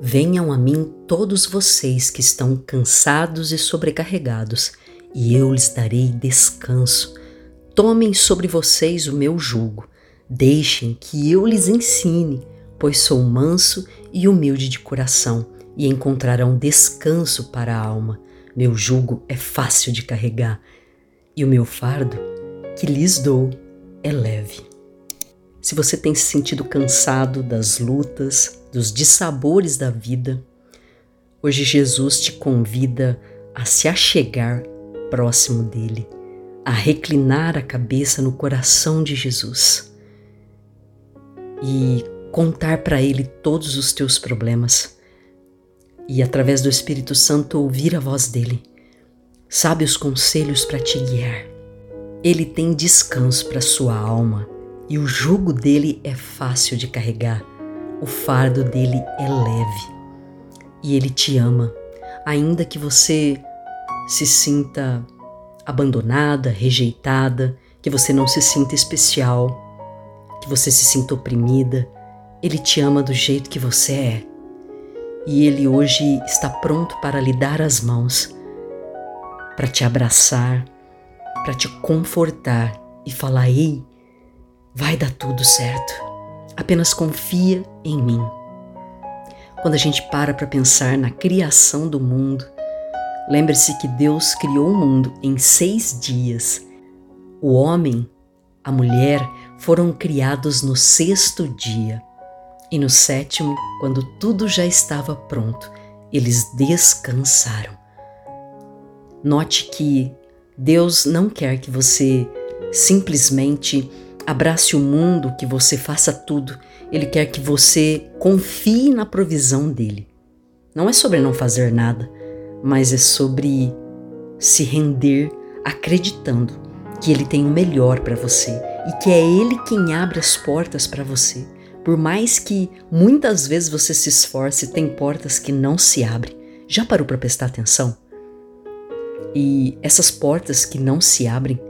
Venham a mim todos vocês que estão cansados e sobrecarregados, e eu lhes darei descanso. Tomem sobre vocês o meu jugo, deixem que eu lhes ensine, pois sou manso e humilde de coração, e encontrarão descanso para a alma. Meu jugo é fácil de carregar, e o meu fardo que lhes dou é leve. Se você tem se sentido cansado das lutas, dos dissabores da vida, hoje Jesus te convida a se achegar próximo dele, a reclinar a cabeça no coração de Jesus e contar para ele todos os teus problemas e através do Espírito Santo ouvir a voz dele. Sabe os conselhos para te guiar. Ele tem descanso para sua alma e o jugo dele é fácil de carregar, o fardo dele é leve. E ele te ama, ainda que você se sinta abandonada, rejeitada, que você não se sinta especial, que você se sinta oprimida, ele te ama do jeito que você é. E ele hoje está pronto para lhe dar as mãos, para te abraçar, para te confortar e falar: Ei, Vai dar tudo certo. Apenas confia em mim. Quando a gente para para pensar na criação do mundo, lembre-se que Deus criou o mundo em seis dias. O homem, a mulher foram criados no sexto dia. E no sétimo, quando tudo já estava pronto, eles descansaram. Note que Deus não quer que você simplesmente Abrace o mundo, que você faça tudo. Ele quer que você confie na provisão dele. Não é sobre não fazer nada, mas é sobre se render acreditando que ele tem o melhor para você e que é ele quem abre as portas para você. Por mais que muitas vezes você se esforce, tem portas que não se abrem. Já parou para prestar atenção? E essas portas que não se abrem,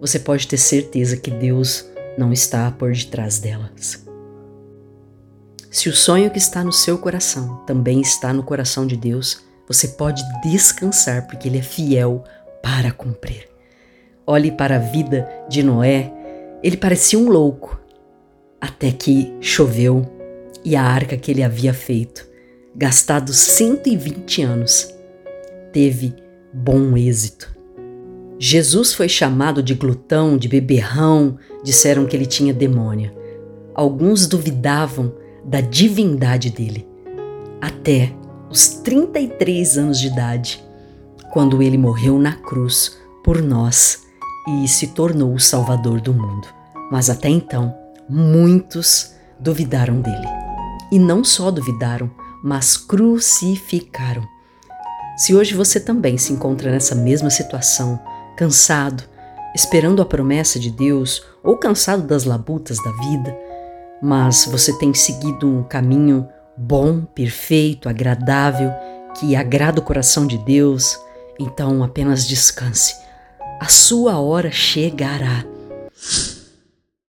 você pode ter certeza que Deus não está por detrás delas. Se o sonho que está no seu coração também está no coração de Deus, você pode descansar porque Ele é fiel para cumprir. Olhe para a vida de Noé, ele parecia um louco, até que choveu e a arca que ele havia feito, gastado 120 anos, teve bom êxito. Jesus foi chamado de glutão, de beberrão, disseram que ele tinha demônio. Alguns duvidavam da divindade dele. Até os 33 anos de idade, quando ele morreu na cruz por nós e se tornou o Salvador do mundo. Mas até então, muitos duvidaram dele. E não só duvidaram, mas crucificaram. Se hoje você também se encontra nessa mesma situação, cansado, esperando a promessa de Deus ou cansado das labutas da vida, mas você tem seguido um caminho bom, perfeito, agradável, que agrada o coração de Deus, então apenas descanse. A sua hora chegará.